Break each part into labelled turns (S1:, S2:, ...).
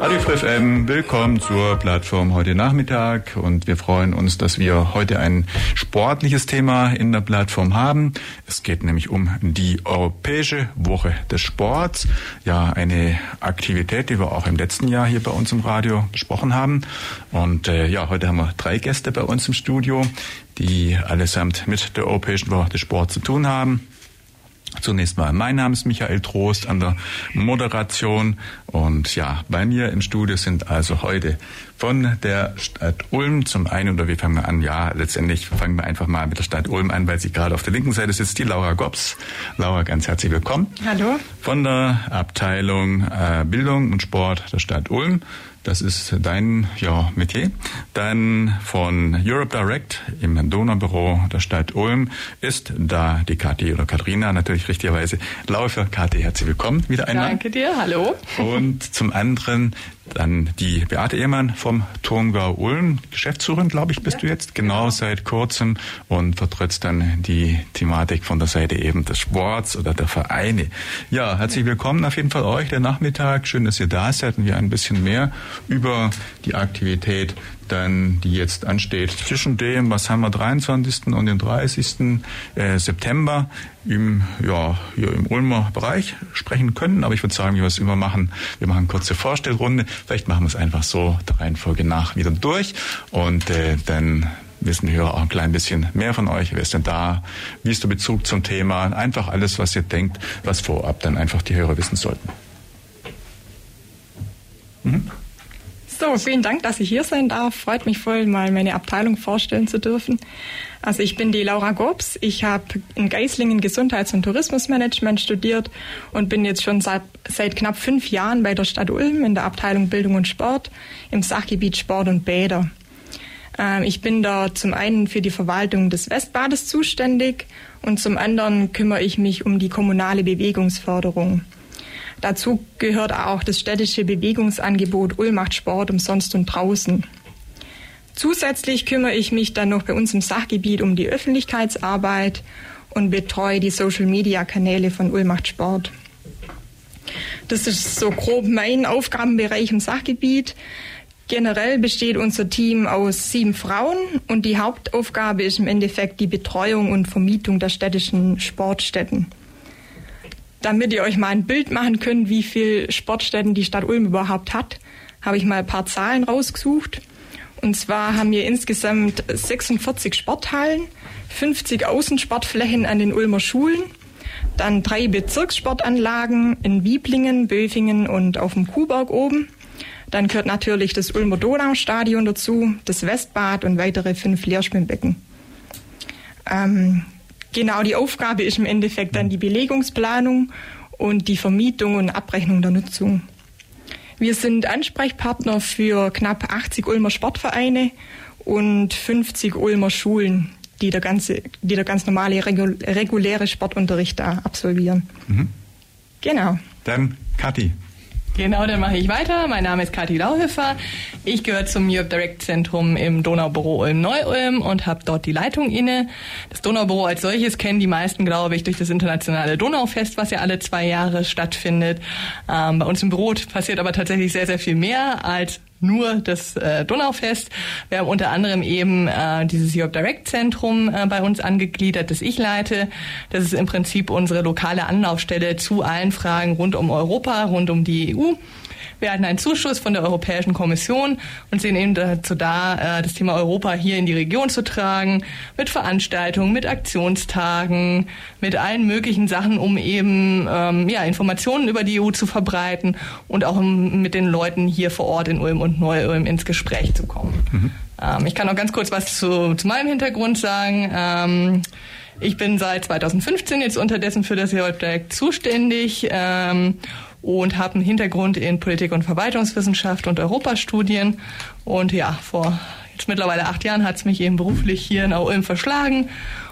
S1: Radio FM, willkommen zur Plattform heute Nachmittag und wir freuen uns, dass wir heute ein sportliches Thema in der Plattform haben. Es geht nämlich um die Europäische Woche des Sports. Ja, eine Aktivität, die wir auch im letzten Jahr hier bei uns im Radio besprochen haben. Und äh, ja, heute haben wir drei Gäste bei uns im Studio, die allesamt mit der Europäischen Woche des Sports zu tun haben. Zunächst mal, mein Name ist Michael Trost an der Moderation. Und ja, bei mir im Studio sind also heute von der Stadt Ulm zum einen, oder wir fangen an, ja, letztendlich fangen wir einfach mal mit der Stadt Ulm an, weil sie gerade auf der linken Seite sitzt, die Laura Gops. Laura, ganz herzlich willkommen.
S2: Hallo.
S1: Von der Abteilung äh, Bildung und Sport der Stadt Ulm. Das ist dein ja, Metier. Dann von Europe Direct im Donaubüro der Stadt Ulm ist da die Kathi oder Katharina natürlich richtigerweise. Laufe, Kathi, herzlich willkommen wieder einmal.
S2: Danke dir, hallo.
S1: Und zum anderen dann die Beate Ehrmann vom Turmgau Ulm, Geschäftsführerin, glaube ich, bist ja. du jetzt, genau seit kurzem und vertrittst dann die Thematik von der Seite eben des Sports oder der Vereine. Ja, herzlich willkommen auf jeden Fall euch, der Nachmittag. Schön, dass ihr da seid und wir ein bisschen mehr über die Aktivität dann, die jetzt ansteht, zwischen dem, was haben wir, 23. und dem 30. Äh, September im, ja, hier im Ulmer Bereich sprechen können. Aber ich würde sagen, wie wir es immer machen, wir machen kurze Vorstellrunde. Vielleicht machen wir es einfach so der Reihenfolge nach wieder durch und äh, dann wissen die Hörer auch ein klein bisschen mehr von euch. Wer ist denn da? Wie ist der Bezug zum Thema? Einfach alles, was ihr denkt, was vorab dann einfach die Hörer wissen sollten.
S2: Mhm. So, vielen Dank, dass ich hier sein darf. Freut mich voll, mal meine Abteilung vorstellen zu dürfen. Also ich bin die Laura Gobs. Ich habe in Geislingen Gesundheits- und Tourismusmanagement studiert und bin jetzt schon seit, seit knapp fünf Jahren bei der Stadt Ulm in der Abteilung Bildung und Sport im Sachgebiet Sport und Bäder. Ähm, ich bin da zum einen für die Verwaltung des Westbades zuständig und zum anderen kümmere ich mich um die kommunale Bewegungsförderung. Dazu gehört auch das städtische Bewegungsangebot Ulm macht Sport umsonst und draußen. Zusätzlich kümmere ich mich dann noch bei uns im Sachgebiet um die Öffentlichkeitsarbeit und betreue die Social-Media-Kanäle von Ulm macht Sport. Das ist so grob mein Aufgabenbereich im Sachgebiet. Generell besteht unser Team aus sieben Frauen und die Hauptaufgabe ist im Endeffekt die Betreuung und Vermietung der städtischen Sportstätten damit ihr euch mal ein Bild machen könnt, wie viel Sportstätten die Stadt Ulm überhaupt hat, habe ich mal ein paar Zahlen rausgesucht. Und zwar haben wir insgesamt 46 Sporthallen, 50 Außensportflächen an den Ulmer Schulen, dann drei Bezirkssportanlagen in Wieblingen, Böfingen und auf dem Kuhberg oben. Dann gehört natürlich das Ulmer Donaustadion dazu, das Westbad und weitere fünf Leerschwimmbecken. Ähm, Genau, die Aufgabe ist im Endeffekt dann die Belegungsplanung und die Vermietung und Abrechnung der Nutzung. Wir sind Ansprechpartner für knapp 80 Ulmer Sportvereine und 50 Ulmer Schulen, die der ganze, die der ganz normale reguläre Sportunterricht da absolvieren. Mhm. Genau.
S1: Dann Kathi.
S3: Genau, dann mache ich weiter. Mein Name ist Kathi Lauhöfer. Ich gehöre zum Europe Direct Zentrum im Donaubüro Ulm-Neu-Ulm und habe dort die Leitung inne. Das Donaubüro als solches kennen die meisten, glaube ich, durch das internationale Donaufest, was ja alle zwei Jahre stattfindet. Ähm, bei uns im Büro passiert aber tatsächlich sehr, sehr viel mehr als nur das äh, Donaufest. Wir haben unter anderem eben äh, dieses Europe Direct Zentrum äh, bei uns angegliedert, das ich leite. Das ist im Prinzip unsere lokale Anlaufstelle zu allen Fragen rund um Europa, rund um die EU. Wir hatten einen Zuschuss von der Europäischen Kommission und sind eben dazu da, äh, das Thema Europa hier in die Region zu tragen, mit Veranstaltungen, mit Aktionstagen, mit allen möglichen Sachen, um eben ähm, ja, Informationen über die EU zu verbreiten und auch um mit den Leuten hier vor Ort in Ulm und Neu-Ulm ins Gespräch zu kommen. Mhm. Ähm, ich kann noch ganz kurz was zu, zu meinem Hintergrund sagen. Ähm, Ich bin seit 2015 jetzt unterdessen für das Projekt zuständig ähm, und habe einen Hintergrund in Politik- und Verwaltungswissenschaft und Europastudien. Und ja, vor jetzt mittlerweile acht Jahren hat es mich eben beruflich hier in Ulm verschlagen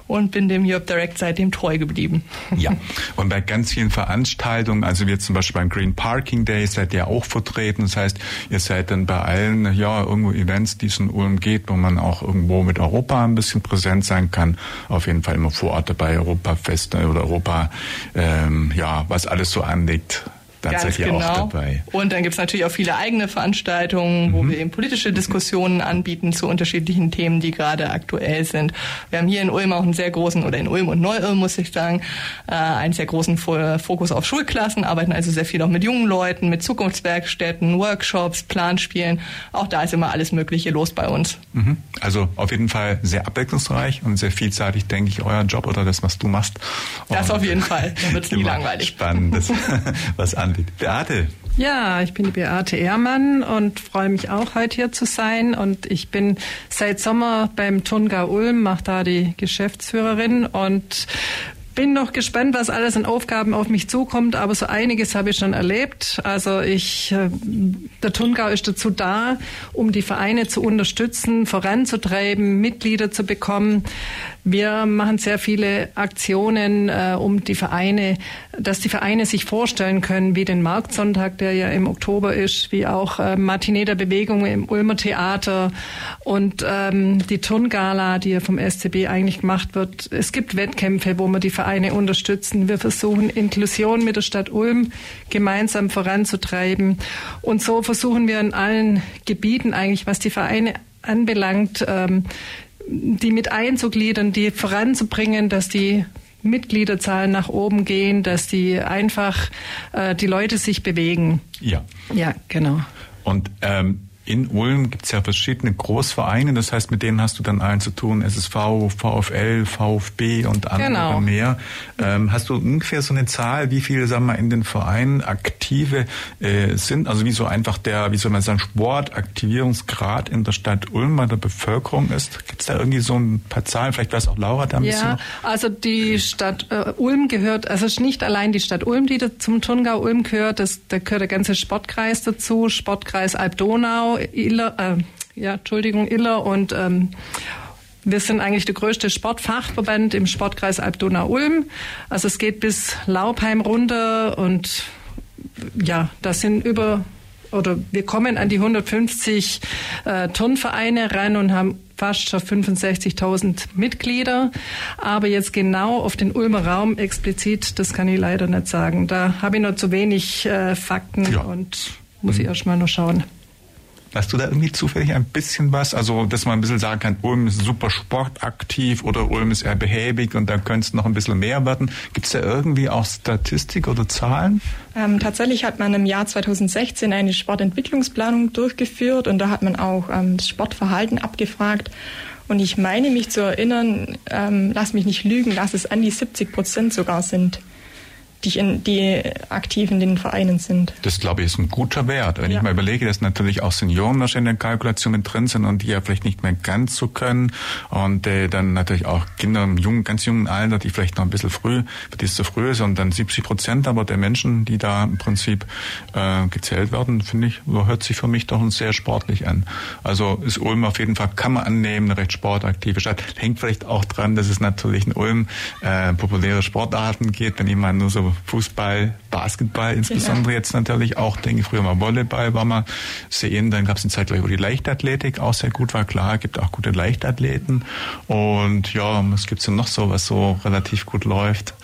S3: und bin dem Europe Direct seitdem treu geblieben.
S1: Ja, und bei ganz vielen Veranstaltungen, also wir zum Beispiel beim Green Parking Day seid ihr auch vertreten. Das heißt, ihr seid dann bei allen, ja, irgendwo Events, die es in Ulm geht, wo man auch irgendwo mit Europa ein bisschen präsent sein kann. Auf jeden Fall immer vor Ort dabei, Europafest oder Europa, ähm, ja, was alles so anliegt
S3: Ganz
S1: ihr
S3: genau.
S1: auch dabei.
S3: Und dann gibt's natürlich auch viele eigene Veranstaltungen, wo
S1: Mhm.
S3: wir eben politische Diskussionen anbieten zu unterschiedlichen Themen, die gerade aktuell sind. Wir haben hier in Ulm auch einen sehr großen, oder in Ulm und Neu-Ulm muss ich sagen, äh, einen sehr großen Fo- Fokus auf Schulklassen, arbeiten also sehr viel auch mit jungen Leuten, mit Zukunftswerkstätten, Workshops, Planspielen. Auch da ist immer alles Mögliche los bei uns.
S1: Mhm. Also auf jeden Fall sehr abwechslungsreich und sehr vielseitig, denke ich, euer Job oder das, was du machst.
S3: Das
S1: Und
S3: auf jeden Fall. Da wird's nie
S1: immer
S3: langweilig.
S1: Spannendes, was Beate,
S4: Ja, ich bin die Beate Ehrmann und freue mich auch, heute hier zu sein. Und ich bin seit Sommer beim Tungau Ulm, mache da die Geschäftsführerin und bin noch gespannt, was alles an Aufgaben auf mich zukommt, aber so einiges habe ich schon erlebt. Also ich, äh, der Tungau ist dazu da, um die Vereine zu unterstützen, voranzutreiben, Mitglieder zu bekommen. Wir machen sehr viele Aktionen, äh, um die Vereine, dass die Vereine sich vorstellen können, wie den Marktsonntag, der ja im Oktober ist, wie auch äh, Matinee der Bewegung im Ulmer Theater und ähm, die Turngala, die ja vom SCB eigentlich gemacht wird. Es gibt Wettkämpfe, wo wir die Vereine unterstützen. Wir versuchen Inklusion mit der Stadt Ulm gemeinsam voranzutreiben. Und so versuchen wir in allen Gebieten eigentlich, was die Vereine anbelangt, ähm, die mit einzugliedern, die voranzubringen, dass die Mitgliederzahlen nach oben gehen, dass die einfach äh, die Leute sich bewegen.
S1: ja.
S4: Ja, genau.
S1: Und ähm, in Ulm gibt es ja verschiedene Großvereine, das heißt, mit denen hast du dann allen zu tun, SSV, VfL, VfB und andere
S4: Genau.
S1: mehr. Ähm, hast du ungefähr so eine Zahl, wie viele, sagen wir, in den Vereinen aktive äh, sind? Also wie so einfach der, wie soll man sagen, Sportaktivierungsgrad in der Stadt Ulm bei der Bevölkerung ist? Gibt es da irgendwie so ein paar Zahlen? Vielleicht weiß auch Laura da ein bisschen.
S4: Ja, also die Stadt äh, Ulm gehört, also es ist nicht allein die Stadt Ulm, die zum Tungau Ulm gehört, das, da gehört der ganze Sportkreis dazu, Sportkreis Alb-Donau, Iller, äh, ja, Entschuldigung, Iller und ähm, wir sind eigentlich der größte Sportfachverband im Sportkreis Alb-Donau-Ulm. Also es geht bis Laubheim runter und ja, das sind über oder wir kommen an die 150 äh, Turnvereine ran und haben fast schon 65.000 Mitglieder. Aber jetzt genau auf den Ulmer Raum explizit, das kann ich leider nicht sagen. Da habe ich noch zu wenig äh, Fakten
S1: Ja.
S4: und muss ich erst mal noch schauen.
S1: Hast du da irgendwie zufällig ein bisschen was? Also, dass man ein bisschen sagen kann, Ulm ist super sportaktiv oder Ulm ist eher behäbig und da könnte es noch ein bisschen mehr werden. Gibt es da irgendwie auch Statistik oder Zahlen?
S2: Ähm, tatsächlich hat man im Jahr 2016 eine Sportentwicklungsplanung durchgeführt und da hat man auch ähm, das Sportverhalten abgefragt. Und ich meine mich zu erinnern, ähm, lass mich nicht lügen, dass es an die 70 Prozent sogar sind, die, in, die aktiv in den Vereinen sind.
S1: Das, glaube ich, ist ein guter Wert. Wenn
S2: Ja.
S1: ich mal überlege, dass natürlich auch Senioren wahrscheinlich in der Kalkulation mit drin sind und die ja vielleicht nicht mehr ganz so können und äh, dann natürlich auch Kinder im jungen, ganz jungen Alter, die vielleicht noch ein bisschen früh, für die es zu früh ist und dann 70 Prozent aber der Menschen, die da im Prinzip äh, gezählt werden, finde ich, hört sich für mich doch sehr sportlich an. Also ist Ulm auf jeden Fall, kann man annehmen, eine recht sportaktive Stadt. Hängt vielleicht auch dran, dass es natürlich in Ulm äh, populäre Sportarten geht, wenn jemand nur so Fußball, Basketball insbesondere jetzt natürlich auch, denke ich, früher mal Volleyball war mal sehen, dann gab es eine Zeit, wo die Leichtathletik auch sehr gut war, klar, gibt auch gute Leichtathleten und ja, was gibt's denn noch so, was so relativ gut läuft?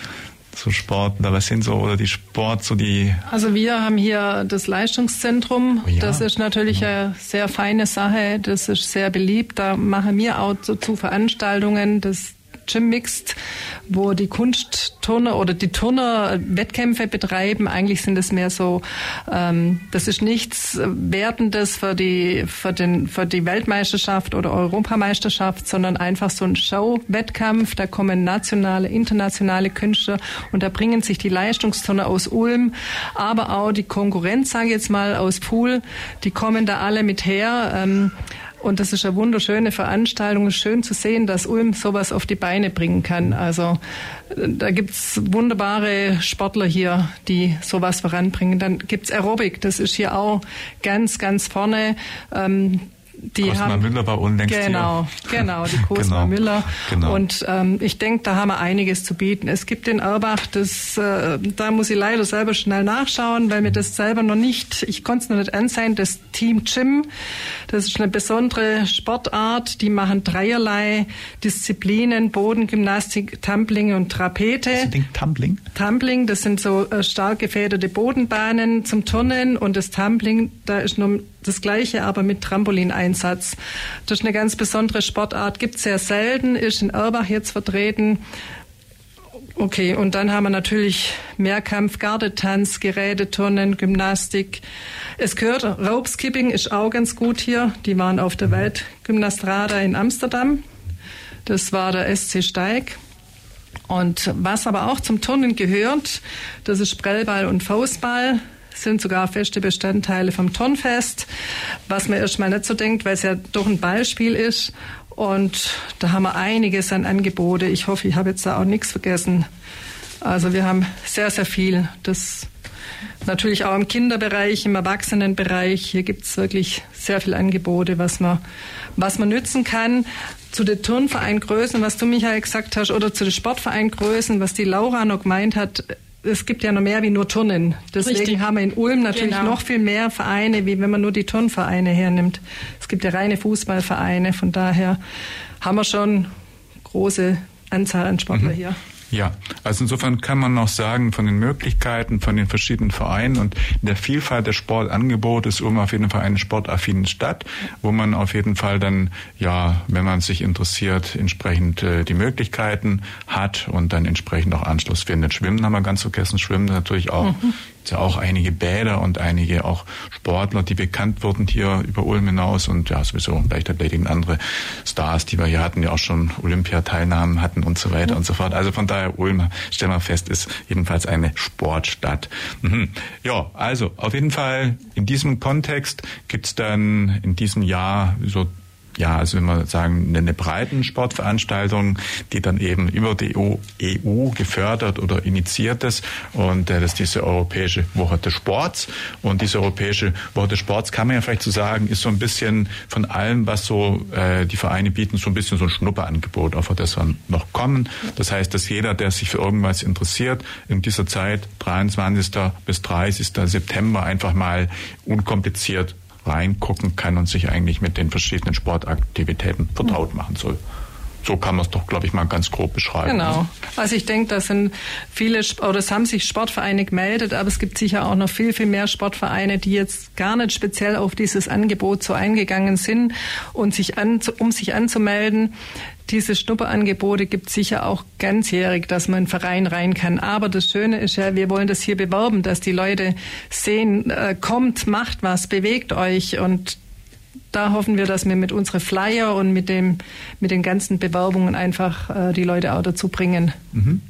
S1: So Sport, oder was sind so, oder die Sport, so die
S4: Also wir haben hier das Leistungszentrum.
S1: Oh ja.
S4: Das ist natürlich eine sehr feine Sache. Das ist sehr beliebt. Da machen wir auch so zu Veranstaltungen das Gym Mixed, wo die Kunstturner oder die Turner Wettkämpfe betreiben. Eigentlich sind es mehr so, ähm, das ist nichts Wertendes für die, für, den, für die Weltmeisterschaft oder Europameisterschaft, sondern einfach so ein Show-Wettkampf. Da kommen nationale, internationale Künstler und da bringen sich die Leistungsturner aus Ulm, aber auch die Konkurrenz, sage ich jetzt mal, aus Pool, die kommen da alle mit her. Ähm, Und das ist eine wunderschöne Veranstaltung. Es ist schön zu sehen, dass Ulm sowas auf die Beine bringen kann. Also da gibt's wunderbare Sportler hier, die sowas voranbringen. Dann gibt's Aerobic, das ist hier auch ganz, ganz vorne. Ähm,
S1: die Cosma haben, Müller war unlängst
S4: Genau,
S1: hier.
S4: genau, die Cosma genau, Müller. Genau. Und ähm, ich denke, da haben wir einiges zu bieten. Es gibt in Erbach, das, äh, da muss ich leider selber schnell nachschauen, weil mir das selber noch nicht, ich konnte es noch nicht ansehen, das Team Gym. Das ist eine besondere Sportart. Die machen dreierlei Disziplinen, Bodengymnastik, Tumbling und Trapete.
S1: Was ist Tumbling?
S4: Tumbling, das sind so äh, stark gefederte Bodenbahnen zum Turnen und das Tumbling, da ist nur das Gleiche, aber mit Trampolineinsatz. Das ist eine ganz besondere Sportart, gibt sehr selten, ist in Erbach jetzt vertreten. Okay, und dann haben wir natürlich Mehrkampf, Gardetanz, Geräteturnen, Gymnastik. Es gehört, Ropeskipping ist auch ganz gut hier. Die waren auf der Weltgymnastrada in Amsterdam. Das war der SC Steig. Und was aber auch zum Turnen gehört, das ist Prellball und Faustball sind sogar feste Bestandteile vom Turnfest, was man erstmal nicht so denkt, weil es ja doch ein Beispiel ist. Und da haben wir einiges an Angebote. Ich hoffe, ich habe jetzt da auch nichts vergessen. Also wir haben sehr, sehr viel. Das natürlich auch im Kinderbereich, im Erwachsenenbereich. Hier gibt es wirklich sehr viele Angebote, was man, was man nützen kann. Zu den Turnvereingrößen, was du, Michael, gesagt hast, oder zu den Sportvereingrößen, was die Laura noch gemeint hat, es gibt ja noch mehr wie nur Turnen. Deswegen Richtig. haben wir in Ulm natürlich genau. noch viel mehr Vereine, wie wenn man nur die Turnvereine hernimmt. Es gibt ja reine Fußballvereine, von daher haben wir schon große Anzahl an Sportler mhm. hier.
S1: Ja, also insofern kann man noch sagen, von den Möglichkeiten, von den verschiedenen Vereinen und der Vielfalt der Sportangebote ist Ulm auf jeden Fall eine sportaffine Stadt, wo man auf jeden Fall dann, ja, wenn man sich interessiert, entsprechend äh, die Möglichkeiten hat und dann entsprechend auch Anschluss findet. Schwimmen haben wir ganz vergessen, Schwimmen natürlich auch mhm ja auch einige Bäder und einige auch Sportler, die bekannt wurden hier über Ulm hinaus und ja sowieso Leichtathletik und andere Stars, die wir hier hatten, die auch schon Olympiateilnahmen hatten und so weiter und so fort. Also von daher Ulm, stellen wir fest, ist jedenfalls eine Sportstadt. Mhm. Ja, also auf jeden Fall in diesem Kontext gibt's dann in diesem Jahr so ja, also wenn wir sagen, eine breiten Sportveranstaltung, die dann eben über die EU gefördert oder initiiert ist. Und äh, das ist diese Europäische Woche des Sports. Und diese Europäische Woche des Sports kann man ja vielleicht so sagen, ist so ein bisschen von allem, was so äh, die Vereine bieten, so ein bisschen so ein Schnupperangebot, auf das wir noch kommen. Das heißt, dass jeder, der sich für irgendwas interessiert, in dieser Zeit, 23. bis 30. September, einfach mal unkompliziert reingucken kann und sich eigentlich mit den verschiedenen Sportaktivitäten vertraut machen soll. So kann man es doch, glaube ich, mal ganz grob beschreiben.
S4: Genau. Also ich denke, das sind viele, oder es haben sich Sportvereine gemeldet, aber es gibt sicher auch noch viel, viel mehr Sportvereine, die jetzt gar nicht speziell auf dieses Angebot so eingegangen sind und sich an, um sich anzumelden. Diese Schnupperangebote gibt sicher auch ganzjährig, dass man in Verein rein kann. Aber das Schöne ist ja, wir wollen das hier bewerben, dass die Leute sehen, äh, kommt, macht was, bewegt euch und da hoffen wir, dass wir mit unseren Flyer und mit dem, mit den ganzen Bewerbungen einfach äh, die Leute auch dazu bringen.
S1: Mhm.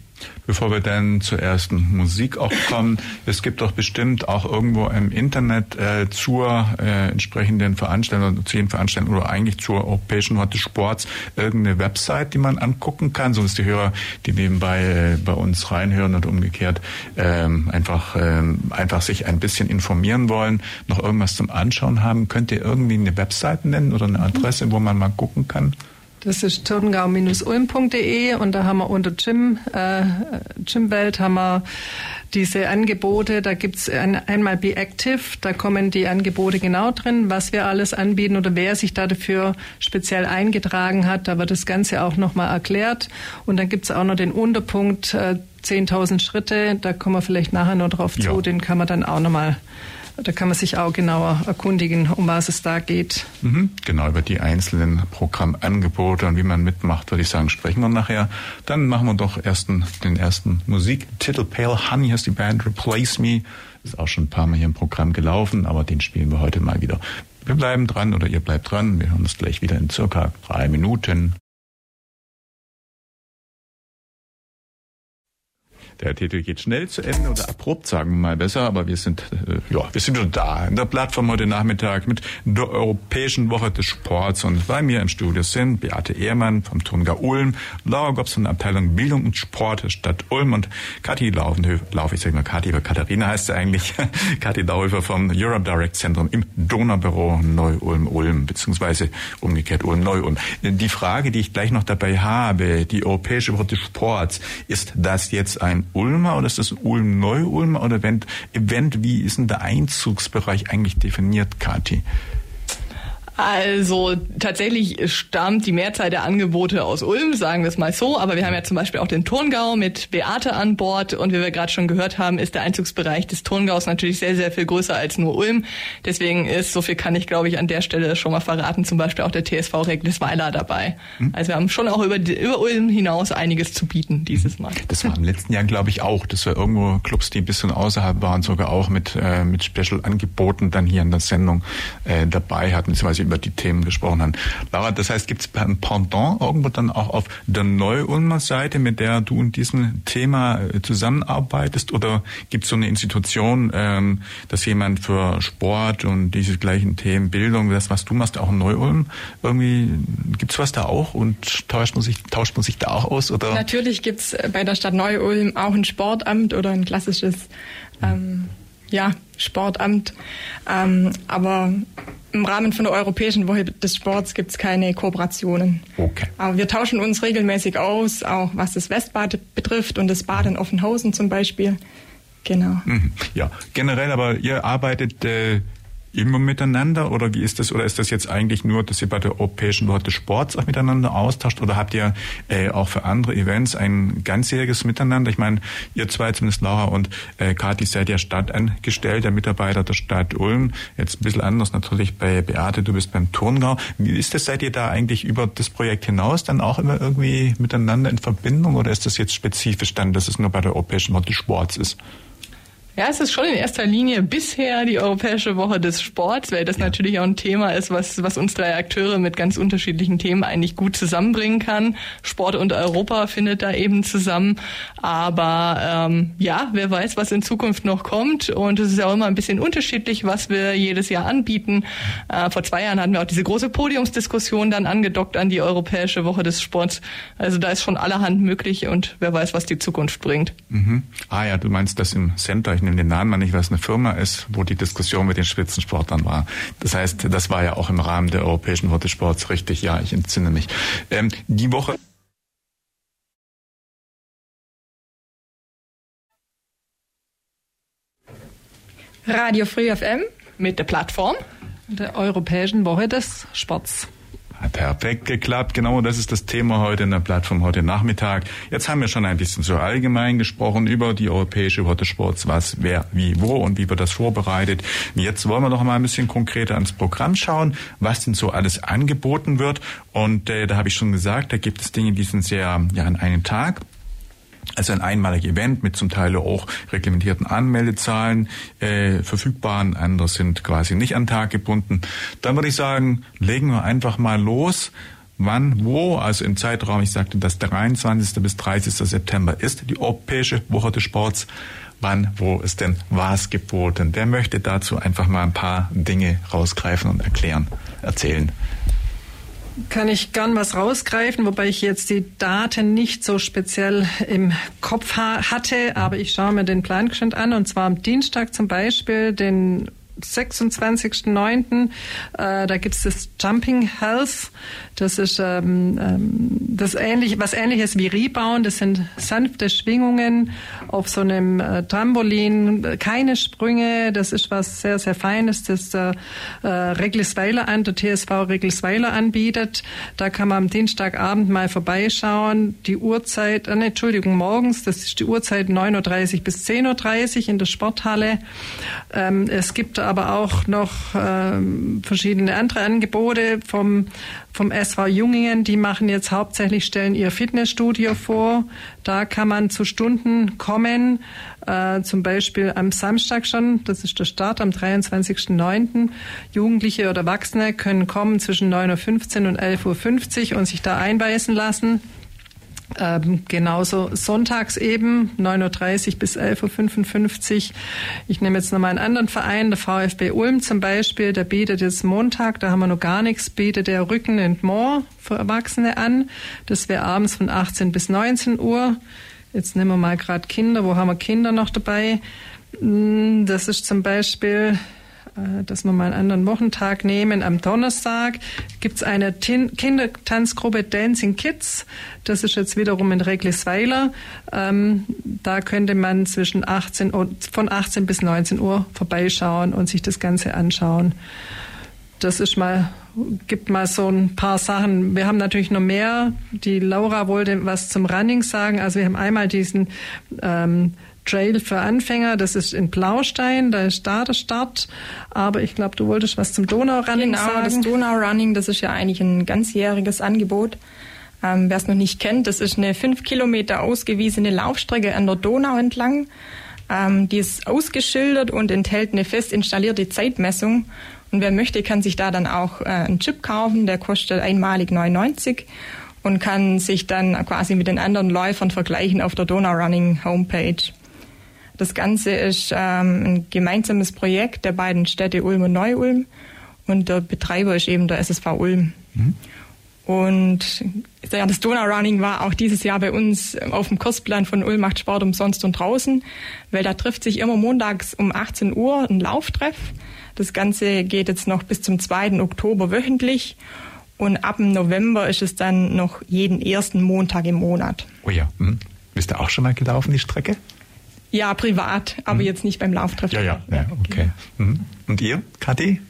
S1: Bevor wir dann zur ersten Musik auch kommen, es gibt doch bestimmt auch irgendwo im Internet äh, zur äh, entsprechenden Veranstaltung, zu jedem Veranstaltung oder eigentlich zur Europäischen Woche des Sports irgendeine Website, die man angucken kann, so dass die Hörer, die nebenbei äh, bei uns reinhören und umgekehrt ähm, einfach ähm, einfach sich ein bisschen informieren wollen, noch irgendwas zum Anschauen haben. Könnt ihr irgendwie eine Website nennen oder eine Adresse, wo man mal gucken kann?
S4: Das ist turngau-ulm.de und da haben wir unter Gym, äh, Gymwelt haben wir diese Angebote. Da gibt's ein, einmal Be Active, da kommen die Angebote genau drin, was wir alles anbieten oder wer sich da dafür speziell eingetragen hat. Da wird das Ganze auch nochmal erklärt. Und dann gibt's auch noch den Unterpunkt äh, 10.000 Schritte. Da kommen wir vielleicht nachher noch drauf ja. zu. Den kann man dann auch nochmal da kann man sich auch genauer erkundigen, um was es da geht.
S1: Mhm, genau, über die einzelnen Programmangebote und wie man mitmacht, würde ich sagen, sprechen wir nachher. Dann machen wir doch ersten, den ersten Musiktitel. Pale Honey heißt die Band Replace Me. Ist auch schon ein paar Mal hier im Programm gelaufen, aber den spielen wir heute mal wieder. Wir bleiben dran oder ihr bleibt dran. Wir hören uns gleich wieder in circa drei Minuten. Der Titel geht schnell zu Ende oder abrupt, sagen wir mal besser, aber wir sind, äh, ja, wir sind schon da in der Plattform heute Nachmittag mit der Europäischen Woche des Sports und bei mir im Studio sind Beate Ehrmann vom Turmgar Ulm, Laura der Abteilung Bildung und Sport der Stadt Ulm und Kathi Laufenhöfer, Lauf, ich sage mal Kathi, aber Katharina heißt sie eigentlich, Kathi Laufenhöfer vom Europe Direct Zentrum im Donaubüro Neu-Ulm-Ulm, beziehungsweise umgekehrt Ulm-Neu-Ulm. Die Frage, die ich gleich noch dabei habe, die Europäische Woche des Sports, ist das jetzt ein Ulmer oder ist das Ulm-Neu-Ulmer oder Event, Event, wie ist denn der Einzugsbereich eigentlich definiert, Kathi?
S3: Also tatsächlich stammt die Mehrzahl der Angebote aus Ulm, sagen wir es mal so. Aber wir haben ja zum Beispiel auch den Turngau mit Beate an Bord. Und wie wir gerade schon gehört haben, ist der Einzugsbereich des Turngaus natürlich sehr, sehr viel größer als nur Ulm. Deswegen ist, so viel kann ich glaube ich an der Stelle schon mal verraten, zum Beispiel auch der TSV Reglisweiler dabei. Hm? Also wir haben schon auch über, über Ulm hinaus einiges zu bieten dieses Mal.
S1: Das war im letzten Jahr glaube ich auch. Das war irgendwo Clubs, die ein bisschen außerhalb waren, sogar auch mit, äh, mit Special-Angeboten dann hier in der Sendung äh, dabei hatten, beziehungsweise über die Themen gesprochen haben. Laura, das heißt, gibt es ein Pendant irgendwo dann auch auf der Neu-Ulmer Seite, mit der du in diesem Thema äh, zusammenarbeitest? Oder gibt es so eine Institution, ähm, dass jemand für Sport und diese gleichen Themen, Bildung, das, was du machst, auch in Neu-Ulm, irgendwie, gibt es was da auch und tauscht man sich, tauscht man sich da auch aus? Oder?
S2: Natürlich gibt es bei der Stadt Neu-Ulm auch ein Sportamt oder ein klassisches ähm, ja, Sportamt. Ähm, aber im Rahmen von der Europäischen Woche des Sports gibt es keine Kooperationen.
S1: Okay.
S2: Aber wir tauschen uns regelmäßig aus, auch was das Westbad betrifft und das Bad in Offenhausen zum Beispiel. Genau.
S1: Mhm. Ja, generell aber ihr arbeitet äh, immer miteinander oder wie ist das? Oder ist das jetzt eigentlich nur, dass ihr bei der Europäischen Woche des Sports auch miteinander austauscht oder habt ihr äh, auch für andere Events ein ganzjähriges Miteinander? Ich meine, ihr zwei, zumindest Laura und äh, Kathi, seid ja Stadtangestellter, Mitarbeiter der Stadt Ulm. Jetzt ein bisschen anders natürlich bei Beate, du bist beim Turngau. Wie ist das? Seid ihr da eigentlich über das Projekt hinaus dann auch immer irgendwie miteinander in Verbindung oder ist das jetzt spezifisch dann, dass es nur bei der Europäischen Woche des Sports ist?
S3: Ja, es ist schon in erster Linie bisher die Europäische Woche des Sports, weil das ja. natürlich auch ein Thema ist, was, was uns drei Akteure mit ganz unterschiedlichen Themen eigentlich gut zusammenbringen kann. Sport und Europa findet da eben zusammen. Aber ähm, ja, wer weiß, was in Zukunft noch kommt. Und es ist ja auch immer ein bisschen unterschiedlich, was wir jedes Jahr anbieten. Äh, vor zwei Jahren hatten wir auch diese große Podiumsdiskussion dann angedockt an die Europäische Woche des Sports. Also da ist schon allerhand möglich und wer weiß, was die Zukunft bringt.
S1: Mhm. Ah ja, du meinst das im Center nehme den Namen mal nicht, was eine Firma ist, wo die Diskussion mit den Spitzensportlern war. Das heißt, das war ja auch im Rahmen der Europäischen Woche des Sports richtig. Ja, ich entsinne mich. Ähm, die Woche
S2: Radio Free FM
S3: mit der Plattform
S4: der Europäischen Woche des Sports.
S1: Perfekt geklappt. Genau das ist das Thema heute in der Plattform heute Nachmittag. Jetzt haben wir schon ein bisschen so allgemein gesprochen über die europäische Woche Sports, was, wer, wie, wo und wie wird das vorbereitet. Jetzt wollen wir noch mal ein bisschen konkreter ans Programm schauen, was denn so alles angeboten wird. Und äh, da habe ich schon gesagt, da gibt es Dinge, die sind sehr ja an einem Tag. Also ein einmaliges Event mit zum Teil auch reglementierten Anmeldezahlen äh, verfügbaren, andere sind quasi nicht an Tag gebunden. Dann würde ich sagen, legen wir einfach mal los. Wann, wo, also im Zeitraum, ich sagte, das 23. bis 30. September ist die Europäische Woche des Sports. Wann, wo ist denn was geboten? Wer möchte dazu einfach mal ein paar Dinge rausgreifen und erklären, erzählen?
S4: Kann ich gern was rausgreifen, wobei ich jetzt die Daten nicht so speziell im Kopf ha hatte, aber ich schaue mir den Plan an. Und zwar am Dienstag zum Beispiel den 26.09. Äh, da gibt es das Jumping Health. Das ist ähm, ähm, das ähnlich, was ähnliches wie Rebound. Das sind sanfte Schwingungen auf so einem äh, Trampolin, keine Sprünge. Das ist was sehr, sehr Feines, das der äh, Reglisweiler an, der TSV Reglisweiler anbietet. Da kann man am Dienstagabend mal vorbeischauen. Die Uhrzeit, äh, Entschuldigung, morgens, das ist die Uhrzeit 9.30 Uhr bis 10.30 Uhr in der Sporthalle. Ähm, es gibt aber auch noch ähm, verschiedene andere Angebote vom, vom SV Jungingen. Die machen jetzt hauptsächlich, stellen ihr Fitnessstudio vor. Da kann man zu Stunden kommen, äh, zum Beispiel am Samstag schon, das ist der Start am 23.09. Jugendliche oder Erwachsene können kommen zwischen 9.15 Uhr und 11.50 Uhr und sich da einweisen lassen. Ähm, genauso sonntags eben, 9.30 Uhr bis 11.55 Uhr. Ich nehme jetzt nochmal einen anderen Verein, der VfB Ulm zum Beispiel, der bietet jetzt Montag, da haben wir noch gar nichts, bietet der Rücken and More für Erwachsene an. Das wäre abends von 18 bis 19 Uhr. Jetzt nehmen wir mal gerade Kinder, wo haben wir Kinder noch dabei? Hm, das ist zum Beispiel dass wir mal einen anderen Wochentag nehmen. Am Donnerstag gibt es eine Tin Kindertanzgruppe Dancing Kids. Das ist jetzt wiederum in Reglesweiler. Ähm, da könnte man zwischen 18 und, von 18 bis 19 Uhr vorbeischauen und sich das Ganze anschauen. Das ist mal gibt mal so ein paar Sachen. Wir haben natürlich noch mehr. Die Laura wollte was zum Running sagen. Also wir haben einmal diesen ähm, Trail für Anfänger, das ist in Blaustein, da ist da der Start. Aber ich glaube, du wolltest was zum Donau-Running
S2: genau,
S4: sagen.
S2: Genau, das Donau-Running, das ist ja eigentlich ein ganzjähriges Angebot. Ähm, Wer es noch nicht kennt, das ist eine fünf Kilometer ausgewiesene Laufstrecke an der Donau entlang. Ähm, die ist ausgeschildert und enthält eine fest installierte Zeitmessung. Und wer möchte, kann sich da dann auch äh, einen Chip kaufen, der kostet einmalig 99 und kann sich dann quasi mit den anderen Läufern vergleichen auf der Donau Running Homepage. Das Ganze ist ähm, ein gemeinsames Projekt der beiden Städte Ulm und Neu-Ulm und der Betreiber ist eben der SSV Ulm. Mhm. Und ja, das Donau-Running war auch dieses Jahr bei uns auf dem Kursplan von Ulm macht Sport umsonst und draußen, weil da trifft sich immer montags um 18 Uhr ein Lauftreff. Das Ganze geht jetzt noch bis zum 2. Oktober wöchentlich und ab dem November ist es dann noch jeden ersten Montag im Monat.
S1: Oh ja, hm. bist du auch schon mal gelaufen, die Strecke?
S2: Ja, privat, aber mhm. jetzt nicht beim Lauftreff.
S1: Ja, ja, ja okay. Mhm. Und ihr, Kathi,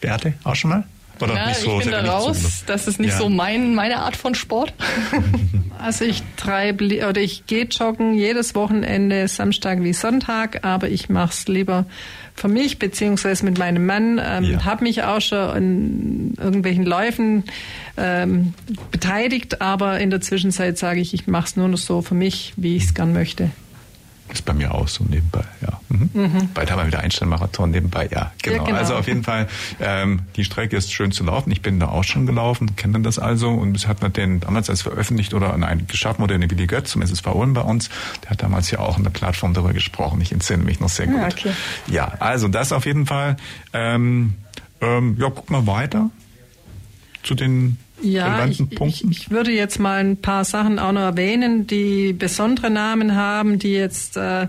S1: Beate, auch schon mal?
S3: Oder ja, nicht so, ich bin da raus. So das ist nicht ja. so mein, meine Art von Sport.
S4: also ich treibe oder ich gehe joggen jedes Wochenende, Samstag wie Sonntag, aber ich mache es lieber für mich beziehungsweise mit meinem Mann. Ähm, ja. Habe mich auch schon in irgendwelchen Läufen ähm, beteiligt, aber in der Zwischenzeit sage ich, ich mache es nur noch so für mich, wie ich es gern möchte.
S1: Ist bei mir auch so nebenbei, ja. Mhm. Mhm. Bald haben wir wieder Einstellmarathon nebenbei, ja genau. ja genau. Also auf jeden Fall, ähm, die Strecke ist schön zu laufen. Ich bin da auch schon gelaufen, kenne das also. Und es hat man den damals als veröffentlicht oder nein, geschaffen wurde der Willi Götz zum SSV Ulm bei uns. Der hat damals ja auch in der Plattform darüber gesprochen. Ich entsinne mich noch sehr gut. Ja, okay. ja also das auf jeden Fall. Ähm, ähm, ja, guck mal weiter zu den
S4: ja, ich, ich, ich, würde jetzt mal ein paar Sachen auch noch erwähnen, die besondere Namen haben, die jetzt äh,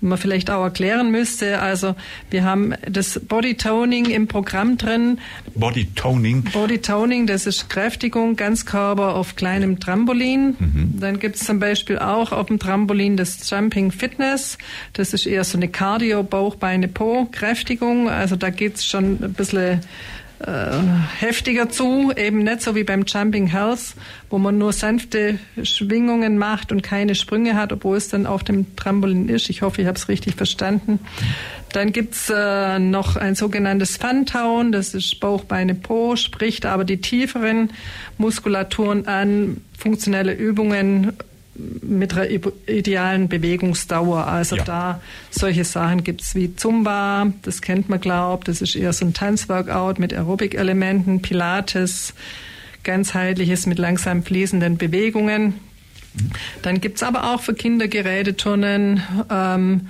S4: man vielleicht auch erklären müsste. Also wir haben das Body Toning im Programm drin.
S1: Body Toning?
S4: Body Toning, das ist Kräftigung, Ganzkörper auf kleinem Trampolin. Mhm. Dann gibt es zum Beispiel auch auf dem Trampolin das Jumping Fitness. Das ist eher so eine Cardio, Bauch, Beine, Po, Kräftigung. Also da geht's schon ein bisschen heftiger zu, eben nicht so wie beim Jumping Health, wo man nur sanfte Schwingungen macht und keine Sprünge hat, obwohl es dann auf dem Trampolin ist. Ich hoffe, ich habe es richtig verstanden. Dann gibt's äh, noch ein sogenanntes Funtown, das ist Bauch, Beine, Po, spricht aber die tieferen Muskulaturen an, funktionelle Übungen mit einer idealen Bewegungsdauer. Also ja. da solche Sachen gibt's wie Zumba, das kennt man glaubt, das ist eher so ein Tanzworkout mit Aerobic-Elementen, Pilates, ganzheitliches mit langsam fließenden Bewegungen. Dann gibt's aber auch für Kinder Geräteturnen, ähm,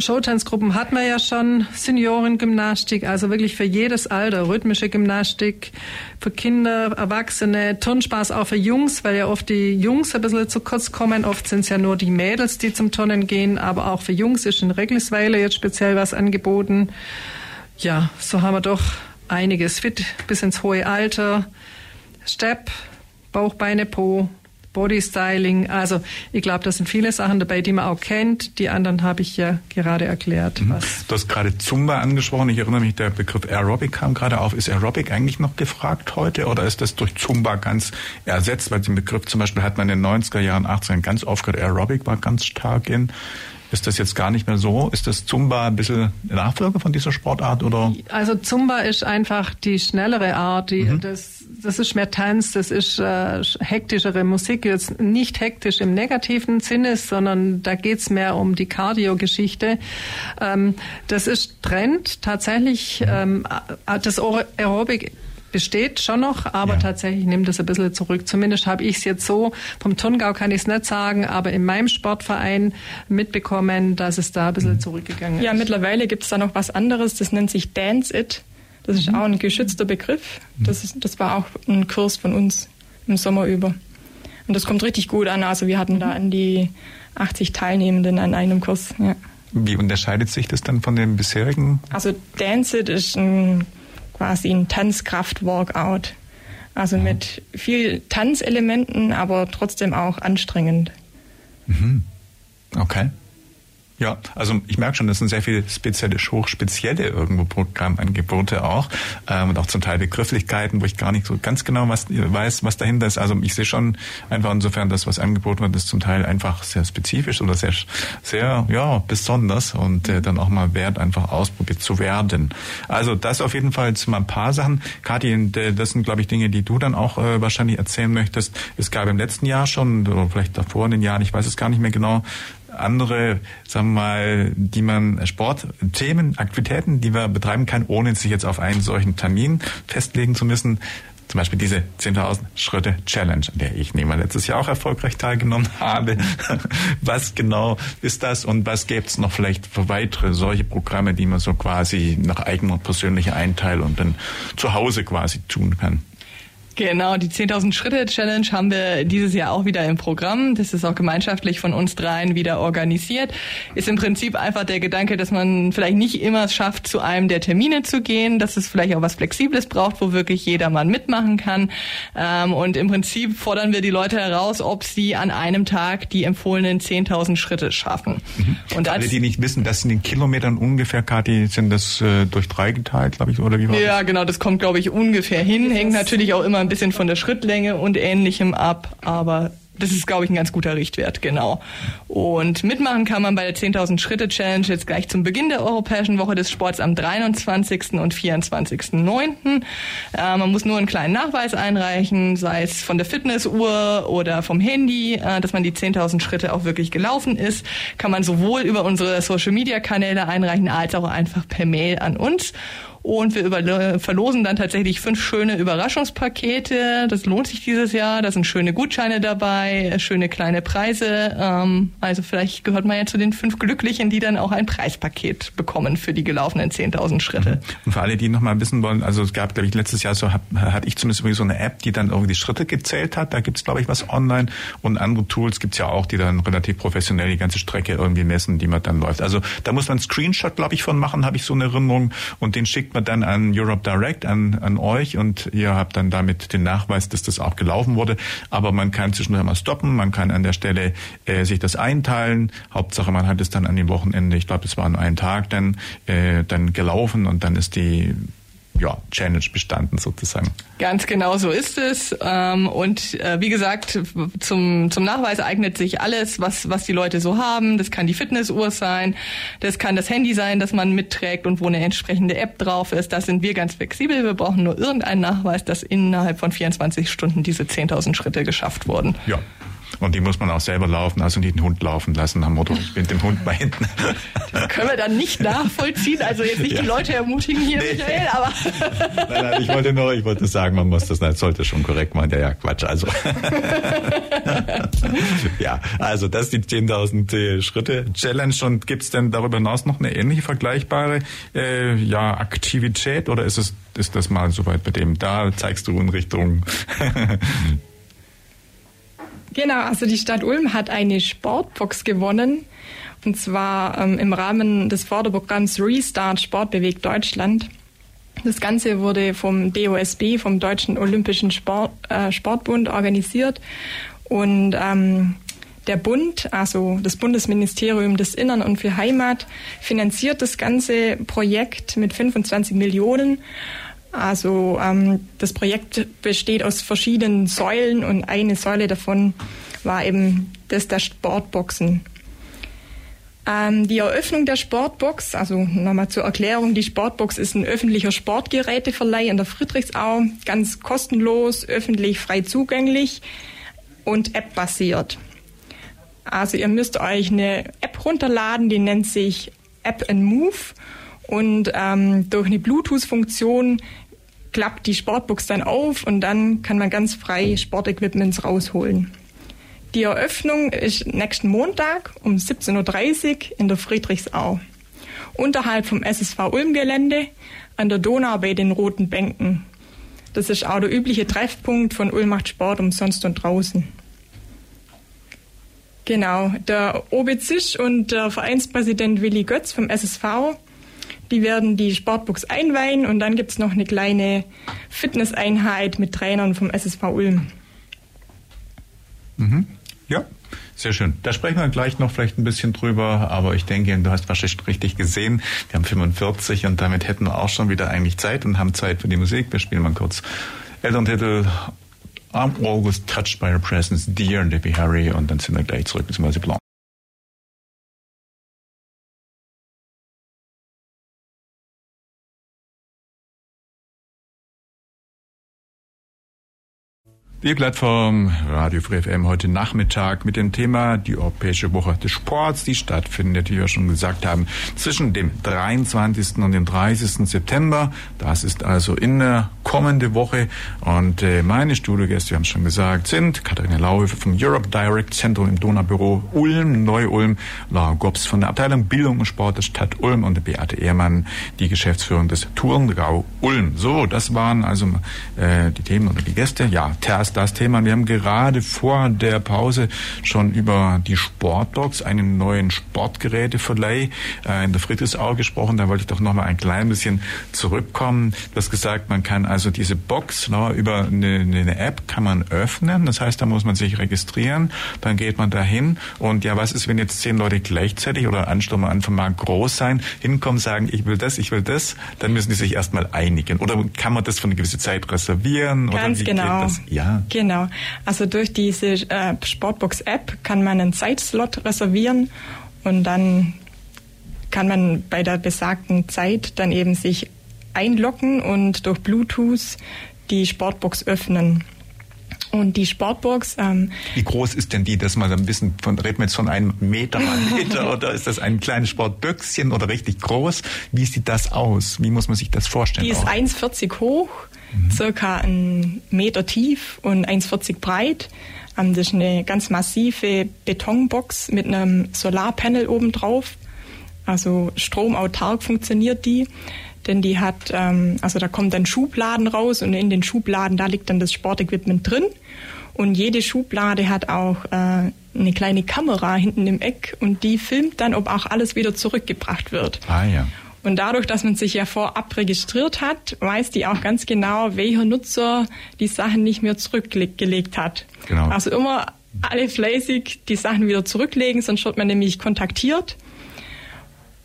S4: Showtanzgruppen hat man ja schon, Seniorengymnastik, also wirklich für jedes Alter, rhythmische Gymnastik, für Kinder, Erwachsene, Turnspaß auch für Jungs, weil ja oft die Jungs ein bisschen zu kurz kommen. Oft sind es ja nur die Mädels, die zum Turnen gehen, aber auch für Jungs ist in Reglesweiler jetzt speziell was angeboten. Ja, so haben wir doch einiges fit bis ins hohe Alter. Step, Bauch, Beine, Po, Bodystyling. Also ich glaube, das sind viele Sachen dabei, die man auch kennt. Die anderen habe ich ja gerade erklärt.
S1: Mhm. Du hast gerade Zumba angesprochen. Ich erinnere mich, der Begriff Aerobic kam gerade auf. Ist Aerobic eigentlich noch gefragt heute oder ist das durch Zumba ganz ersetzt? Weil den Begriff zum Beispiel hat man in den 90er Jahren, 80ern ganz oft gehört. Aerobic war ganz stark in. Ist das jetzt gar nicht mehr so? Ist das Zumba ein bisschen Nachfolger von dieser Sportart oder?
S4: Also Zumba ist einfach die schnellere Art. Die, mhm. das, das ist mehr Tanz, das ist äh, hektischere Musik. Jetzt nicht hektisch im negativen Sinne, sondern da geht's mehr um die Cardio-Geschichte. Ähm, das ist Trend tatsächlich. Mhm. Ähm, das Aerobic besteht schon noch, aber ja. tatsächlich nimmt es ein bisschen zurück. Zumindest habe ich es jetzt so, vom Turngau kann ich es nicht sagen, aber in meinem Sportverein mitbekommen, dass es da ein bisschen mhm. zurückgegangen ist.
S2: Ja, mittlerweile gibt es da noch was anderes, das nennt sich Dance It. Das ist mhm. auch ein geschützter Begriff. Mhm. Das, ist, das war auch ein Kurs von uns im Sommer über. Und das kommt richtig gut an. Also wir hatten da an die 80 Teilnehmenden an einem Kurs. Ja.
S1: Wie unterscheidet sich das dann von den bisherigen?
S2: Also Dance It ist ein quasi ein Tanzkraft-Workout. Also mhm. mit viel Tanzelementen, aber trotzdem auch anstrengend.
S1: Mhm. Okay. Ja, also ich merke schon, das sind sehr viele spezielle, hochspezielle irgendwo Programmangebote auch ähm, und auch zum Teil Begrifflichkeiten, wo ich gar nicht so ganz genau was, weiß, was dahinter ist. Also ich sehe schon einfach insofern, dass was angeboten wird, ist zum Teil einfach sehr spezifisch oder sehr, sehr ja besonders und äh, dann auch mal wert, einfach ausprobiert zu werden. Also das auf jeden Fall mal ein paar Sachen. Kathi, das sind glaube ich Dinge, die du dann auch äh, wahrscheinlich erzählen möchtest. Es gab im letzten Jahr schon oder vielleicht davor in den Jahren, ich weiß es gar nicht mehr genau, andere, sagen wir mal, die man Sportthemen, Aktivitäten, die man betreiben kann, ohne sich jetzt auf einen solchen Termin festlegen zu müssen. Zum Beispiel diese 10.000 Schritte Challenge, an der ich nehme letztes Jahr auch erfolgreich teilgenommen habe. Was genau ist das und was gäbe es noch vielleicht für weitere solche Programme, die man so quasi nach eigener persönlicher Einteilung dann zu Hause quasi tun kann?
S3: Genau, die 10.000 Schritte Challenge haben wir dieses Jahr auch wieder im Programm. Das ist auch gemeinschaftlich von uns dreien wieder organisiert. Ist im Prinzip einfach der Gedanke, dass man vielleicht nicht immer es schafft, zu einem der Termine zu gehen, dass es vielleicht auch was Flexibles braucht, wo wirklich jedermann mitmachen kann. Ähm, und im Prinzip fordern wir die Leute heraus, ob sie an einem Tag die empfohlenen 10.000 Schritte schaffen.
S1: Mhm. Und alle, die nicht wissen, das sind in Kilometern ungefähr, Kathi, sind das äh, durch drei geteilt, glaube ich, oder wie war
S3: Ja, das? genau, das kommt, glaube ich, ungefähr hin. Hängt natürlich auch immer bisschen von der Schrittlänge und ähnlichem ab, aber das ist, glaube ich, ein ganz guter Richtwert, genau. Und mitmachen kann man bei der 10.000 Schritte Challenge jetzt gleich zum Beginn der Europäischen Woche des Sports am 23. und 24.09. Äh, man muss nur einen kleinen Nachweis einreichen, sei es von der Fitnessuhr oder vom Handy, äh, dass man die 10.000 Schritte auch wirklich gelaufen ist. Kann man sowohl über unsere Social-Media-Kanäle einreichen, als auch einfach per Mail an uns. Und wir verlosen dann tatsächlich fünf schöne Überraschungspakete. Das lohnt sich dieses Jahr. Da sind schöne Gutscheine dabei, schöne kleine Preise. Ähm, also vielleicht gehört man ja zu den fünf Glücklichen, die dann auch ein Preispaket bekommen für die gelaufenen 10.000 Schritte. Mhm.
S1: Und für alle, die noch mal wissen wollen, also es gab, glaube ich, letztes Jahr so, hatte ich zumindest irgendwie so eine App, die dann irgendwie die Schritte gezählt hat. Da gibt's glaube ich, was online. Und andere Tools gibt's ja auch, die dann relativ professionell die ganze Strecke irgendwie messen, die man dann läuft. Also da muss man einen Screenshot, glaube ich, von machen, habe ich so eine Erinnerung. Und den schickt schickt man dann an Europe Direct, an, an euch und ihr habt dann damit den Nachweis, dass das auch gelaufen wurde. Aber man kann zwischendurch mal stoppen, man kann an der Stelle äh, sich das einteilen. Hauptsache, man hat es dann an dem Wochenende, ich glaube, es war an einem Tag dann, äh, dann gelaufen und dann ist die ja, Challenge bestanden sozusagen.
S3: Ganz genau so ist es. Ähm, und äh, wie gesagt, zum, zum Nachweis eignet sich alles, was, was die Leute so haben. Das kann die Fitnessuhr sein, das kann das Handy sein, das man mitträgt und wo eine entsprechende App drauf ist. Da sind wir ganz flexibel. Wir brauchen nur irgendeinen Nachweis, dass innerhalb von 24 Stunden diese 10.000 Schritte geschafft wurden.
S1: Ja, und die muss man auch selber laufen, also nicht den Hund laufen lassen am Motto, ich bin dem Hund bei hinten.
S3: Das können wir dann nicht nachvollziehen. Also jetzt nicht ja. die Leute ermutigen hier, nee. Michael, aber.
S1: Nein, nein, ich wollte nur, ich wollte sagen, man muss das, das sollte schon korrekt machen. Ja, ja, Quatsch. Also. ja, also das ist die 10.000 Schritte Challenge. Und gibt es denn darüber hinaus noch eine ähnliche vergleichbare äh, ja, Aktivität oder ist es ist das mal soweit bei dem? Da zeigst du in Richtung
S2: Genau, also die Stadt Ulm hat eine Sportbox gewonnen. Und zwar ähm, im Rahmen des Förderprogramms Restart Sportbewegt Deutschland. Das Ganze wurde vom DOSB, vom Deutschen Olympischen Sport, äh, Sportbund, organisiert. Und ähm, der Bund, also das Bundesministerium des Innern und für Heimat, finanziert das ganze Projekt mit 25 Millionen. Also ähm, das Projekt besteht aus verschiedenen Säulen und eine Säule davon war eben das der Sportboxen. Ähm, die Eröffnung der Sportbox, also nochmal zur Erklärung, die Sportbox ist ein öffentlicher Sportgeräteverleih in der Friedrichsau, ganz kostenlos, öffentlich frei zugänglich und App-basiert. Also ihr müsst euch eine App runterladen, die nennt sich App and Move und ähm, durch eine Bluetooth-Funktion klappt die Sportbox dann auf und dann kann man ganz frei Sportequipments rausholen. Die Eröffnung ist nächsten Montag um 17.30 Uhr in der Friedrichsau. Unterhalb vom SSV Ulm-Gelände an der Donau bei den Roten Bänken. Das ist auch der übliche Treffpunkt von Ulm macht Sport umsonst und draußen. Genau, der Obizisch und der Vereinspräsident Willi Götz vom SSV, die werden die Sportbox einweihen und dann gibt es noch eine kleine Fitnesseinheit mit Trainern vom SSV Ulm.
S1: Mhm. Ja, sehr schön. Da sprechen wir gleich noch vielleicht ein bisschen drüber, aber ich denke, du hast wahrscheinlich richtig gesehen, wir haben 45 und damit hätten wir auch schon wieder eigentlich Zeit und haben Zeit für die Musik. Wir spielen mal kurz Elterntitel I'm always touched by your presence, dear Debbie Harry und dann sind wir gleich zurück, beziehungsweise Blanc. Die Plattform Radio Free FM heute Nachmittag mit dem Thema die Europäische Woche des Sports, die stattfindet, wie wir schon gesagt haben, zwischen dem 23. und dem 30. September. Das ist also in der kommende Woche. Und äh, meine Studiogäste, wir haben es schon gesagt, sind Katharina Lauhöfer vom Europe Direct Zentrum im Donaubüro Ulm, Neu-Ulm, Laura Gops von der Abteilung Bildung und Sport der Stadt Ulm und Beate Ehrmann, die Geschäftsführerin des Turngrau Ulm. So, das waren also äh, die Themen oder die Gäste. Ja, Ters ist das Thema. Wir haben gerade vor der Pause schon über die Sportbox, einen neuen Sportgeräteverleih äh, in der Friedrichsau gesprochen. Da wollte ich doch noch mal ein klein bisschen zurückkommen. Du hast gesagt, man kann also diese Box na, über eine, eine App kann man öffnen. Das heißt, da muss man sich registrieren. Dann geht man dahin. Und ja, was ist, wenn jetzt zehn Leute gleichzeitig oder Ansturm einfach mal groß sein, hinkommen, sagen, ich will das, ich will das, dann müssen die sich erstmal einigen. Oder kann man das für eine gewisse Zeit reservieren?
S2: Ganz
S1: oder wie
S2: genau.
S1: Geht das? Ja.
S2: Genau. Also durch diese äh, Sportbox-App kann man einen Zeitslot reservieren und dann kann man bei der besagten Zeit dann eben sich einloggen und durch Bluetooth die Sportbox öffnen. Und die Sportbox. Ähm,
S1: Wie groß ist denn die, dass man ein bisschen von, reden wir jetzt von einem Meter mal Meter oder ist das ein kleines Sportböckchen oder richtig groß? Wie sieht das aus? Wie muss man sich das vorstellen?
S2: Die ist 1,40 hoch, mhm. circa ein Meter tief und 1,40 breit. Ähm, das ist eine ganz massive Betonbox mit einem Solarpanel oben drauf. Also stromautark funktioniert die denn die hat, ähm, also da kommen dann Schubladen raus und in den Schubladen, da liegt dann das Sportequipment drin. Und jede Schublade hat auch äh, eine kleine Kamera hinten im Eck und die filmt dann, ob auch alles wieder zurückgebracht wird.
S1: Ah ja.
S2: Und dadurch, dass man sich ja vorab registriert hat, weiß die auch ganz genau, welcher Nutzer die Sachen nicht mehr zurückgelegt hat.
S1: Genau.
S2: Also immer alle fleißig die Sachen wieder zurücklegen, sonst wird man nämlich kontaktiert.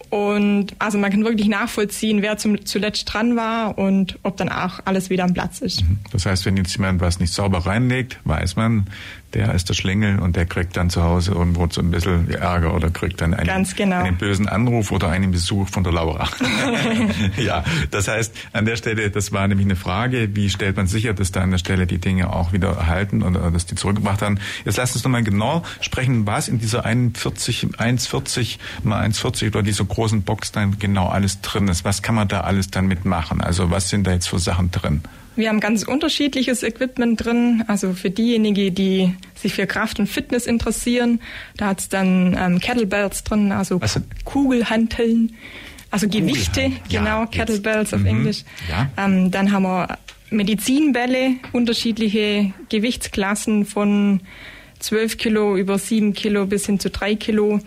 S2: Und also man kann wirklich nachvollziehen, wer zum, zuletzt dran war und ob dann auch alles wieder am Platz ist.
S1: Das heißt, wenn jetzt jemand was nicht sauber reinlegt, weiß man, der ist der Schlingel und der kriegt dann zu Hause irgendwo so ein bisschen Ärger oder kriegt dann einen,
S2: genau.
S1: einen bösen Anruf oder einen Besuch von der Laura. ja, das heißt, an der Stelle, das war nämlich eine Frage, wie stellt man sicher, dass da an der Stelle die Dinge auch wieder erhalten oder dass die zurückgebracht haben. Jetzt lasst uns nochmal genau sprechen, was in dieser 41, 1,40 mal 1,40 oder dieser großen Box dann genau alles drin ist. Was kann man da alles dann mitmachen? Also was sind da jetzt für Sachen drin?
S2: Wir haben ganz unterschiedliches Equipment drin. Also für diejenigen, die sich für Kraft und Fitness interessieren, da hat's dann ähm, Kettlebells drin, also Was? Kugelhanteln, also Gewichte, genau, ja, Kettlebells auf mhm. Englisch. Ja. Ähm, dann haben wir Medizinbälle, unterschiedliche Gewichtsklassen von 12 Kilo über 7 Kilo bis hin zu 3 Kilo.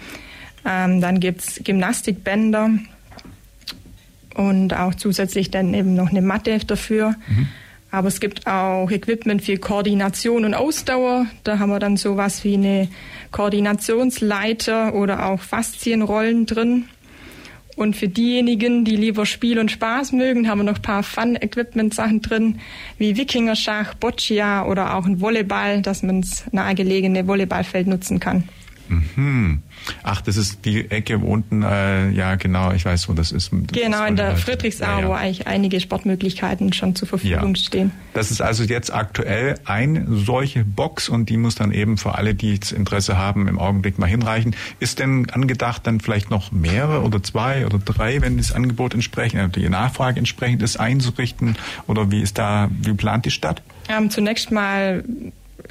S2: Ähm, dann gibt's Gymnastikbänder und auch zusätzlich dann eben noch eine Matte dafür. Mhm. Aber es gibt auch Equipment für Koordination und Ausdauer. Da haben wir dann sowas wie eine Koordinationsleiter oder auch Faszienrollen drin. Und für diejenigen, die lieber Spiel und Spaß mögen, haben wir noch ein paar Fun-Equipment-Sachen drin, wie Wikingerschach, Boccia oder auch ein Volleyball, dass man das nahegelegene Volleyballfeld nutzen kann.
S1: Mhm. Ach, das ist die Ecke unten, äh, ja genau, ich weiß, wo das ist. Das
S2: genau,
S1: ist
S2: in der Friedrichsau,
S1: ja, ja.
S2: wo eigentlich einige Sportmöglichkeiten schon zur Verfügung
S1: Ja.
S2: stehen.
S1: Das ist also jetzt aktuell eine solche Box und die muss dann eben für alle, die Interesse haben, im Augenblick mal hinreichen. Ist denn angedacht, dann vielleicht noch mehrere oder zwei oder drei, wenn das Angebot entsprechend, also die Nachfrage entsprechend ist, einzurichten? Oder wie ist da, wie plant die Stadt?
S2: Ähm, zunächst mal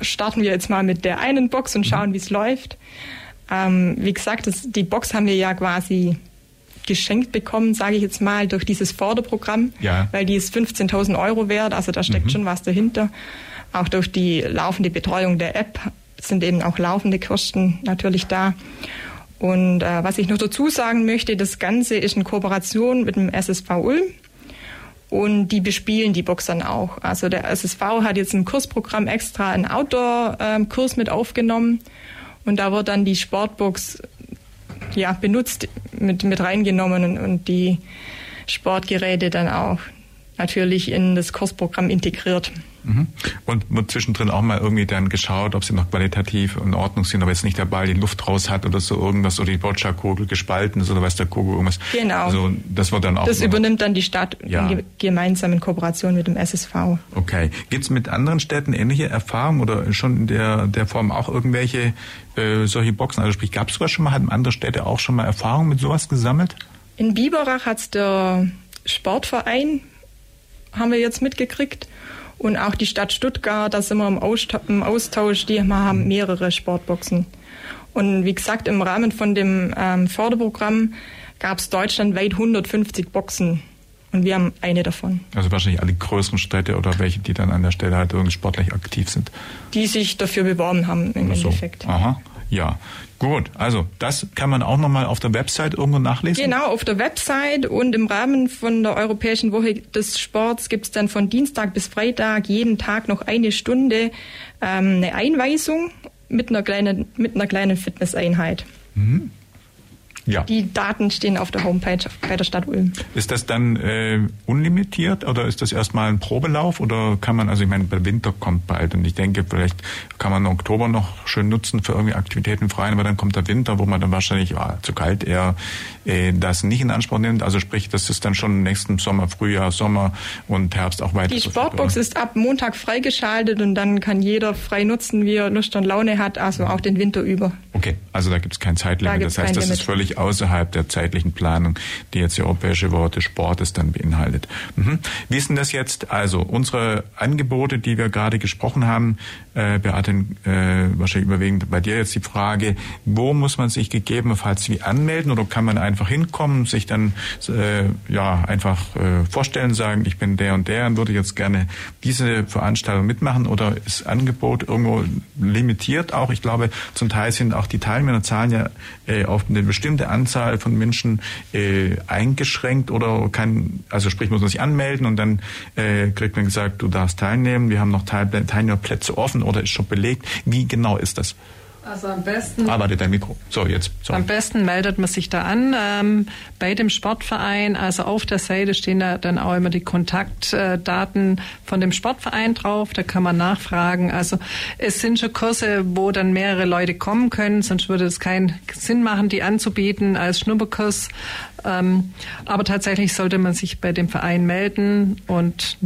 S2: starten wir jetzt mal mit der einen Box und schauen, wie es läuft. Ähm, wie gesagt, das, die Box haben wir ja quasi geschenkt bekommen, sage ich jetzt mal, durch dieses Förderprogramm,
S1: Ja.
S2: weil die ist 15.000 Euro wert, also da steckt schon was dahinter. Auch durch die laufende Betreuung der App sind eben auch laufende Kosten natürlich da. Und äh, was ich noch dazu sagen möchte, das Ganze ist in Kooperation mit dem SSV Ulm. Und die bespielen die Box dann auch. Also der SSV hat jetzt im Kursprogramm extra einen Outdoor-Kurs mit aufgenommen. Und da wird dann die Sportbox ja, benutzt, mit, mit reingenommen und, und die Sportgeräte dann auch natürlich in das Kursprogramm integriert.
S1: Mhm. Und wird zwischendrin auch mal irgendwie dann geschaut, ob sie noch qualitativ in Ordnung sind, ob jetzt nicht der Ball die Luft raus hat oder so irgendwas oder die Boccia-Kugel gespalten ist oder weiß der Kugel irgendwas.
S2: Genau.
S1: Also das wird dann auch.
S2: Das übernimmt dann die Stadt
S1: Ja.
S2: in Kooperation mit dem SSV.
S1: Okay. Gibt's mit anderen Städten ähnliche Erfahrungen oder schon in der, der Form auch irgendwelche äh, solche Boxen? Also sprich, gab's sowas schon mal? Haben andere Städte auch schon mal Erfahrungen mit sowas gesammelt?
S2: In Biberach hat's der Sportverein, haben wir jetzt mitgekriegt. Und auch die Stadt Stuttgart, da sind wir im Austausch, im Austausch die haben mehrere Sportboxen. Und wie gesagt, im Rahmen von dem ähm, Förderprogramm gab's deutschlandweit 150 Boxen. Und wir haben eine davon,
S1: Also wahrscheinlich alle größeren Städte oder welche, die dann an der Stelle halt irgendwie sportlich aktiv sind.
S2: die sich dafür beworben haben im
S1: So.
S2: Endeffekt.
S1: Aha. Ja. Gut. Also das kann man auch nochmal auf der Website irgendwo nachlesen.
S2: Genau, auf der Website und im Rahmen von der Europäischen Woche des Sports gibt es dann von Dienstag bis Freitag jeden Tag noch eine Stunde ähm, eine Einweisung mit einer kleinen, mit einer kleinen Fitnesseinheit.
S1: Ja.
S2: Die Daten stehen auf der Homepage bei der Stadt Ulm.
S1: Ist das dann äh, unlimitiert oder ist das erstmal ein Probelauf oder kann man, also ich meine, der Winter kommt bald und ich denke, vielleicht kann man Oktober noch schön nutzen für irgendwie Aktivitäten im Freien, aber dann kommt der Winter, wo man dann wahrscheinlich, ja, zu kalt eher äh, das nicht in Anspruch nimmt. Also sprich, das ist dann schon nächsten Sommer, Frühjahr, Sommer und Herbst auch weiter.
S2: Die. Sportbox ist ab Montag freigeschaltet und dann kann jeder frei nutzen, wie er Lust und Laune hat, also auch den Winter über.
S1: Okay, also da gibt es kein Zeitlimit.
S2: Da
S1: Das heißt, das
S2: Limit.
S1: ist völlig außerhalb der zeitlichen Planung, die jetzt die Europäische des Sportes dann beinhaltet. Mhm. Wie ist denn das jetzt? Also unsere Angebote, die wir gerade gesprochen haben, äh, Beate, äh, wahrscheinlich überwiegend bei dir jetzt die Frage, wo muss man sich gegebenenfalls wie anmelden oder kann man einfach hinkommen, sich dann äh, ja einfach äh, vorstellen, sagen, ich bin der und der und würde jetzt gerne diese Veranstaltung mitmachen oder ist Angebot irgendwo limitiert auch? Ich glaube, zum Teil sind auch die Teilnehmerzahlen ja äh, auf eine bestimmte Anzahl von Menschen äh, eingeschränkt oder kann, also sprich muss man sich anmelden und dann äh, kriegt man gesagt, du darfst teilnehmen, wir haben noch Teil Teilnehmerplätze offen oder ist schon belegt. Wie genau ist das?
S4: Also am besten
S1: Arbeitet dein Mikro. So, jetzt. Sorry.
S4: Am besten meldet man sich da an ähm, bei dem Sportverein. Also auf der Seite stehen da dann auch immer die Kontaktdaten von dem Sportverein drauf. Da kann man nachfragen. Also es sind schon Kurse, wo dann mehrere Leute kommen können. Sonst würde es keinen Sinn machen, die anzubieten als Schnupperkurs. Ähm, aber tatsächlich sollte man sich bei dem Verein melden und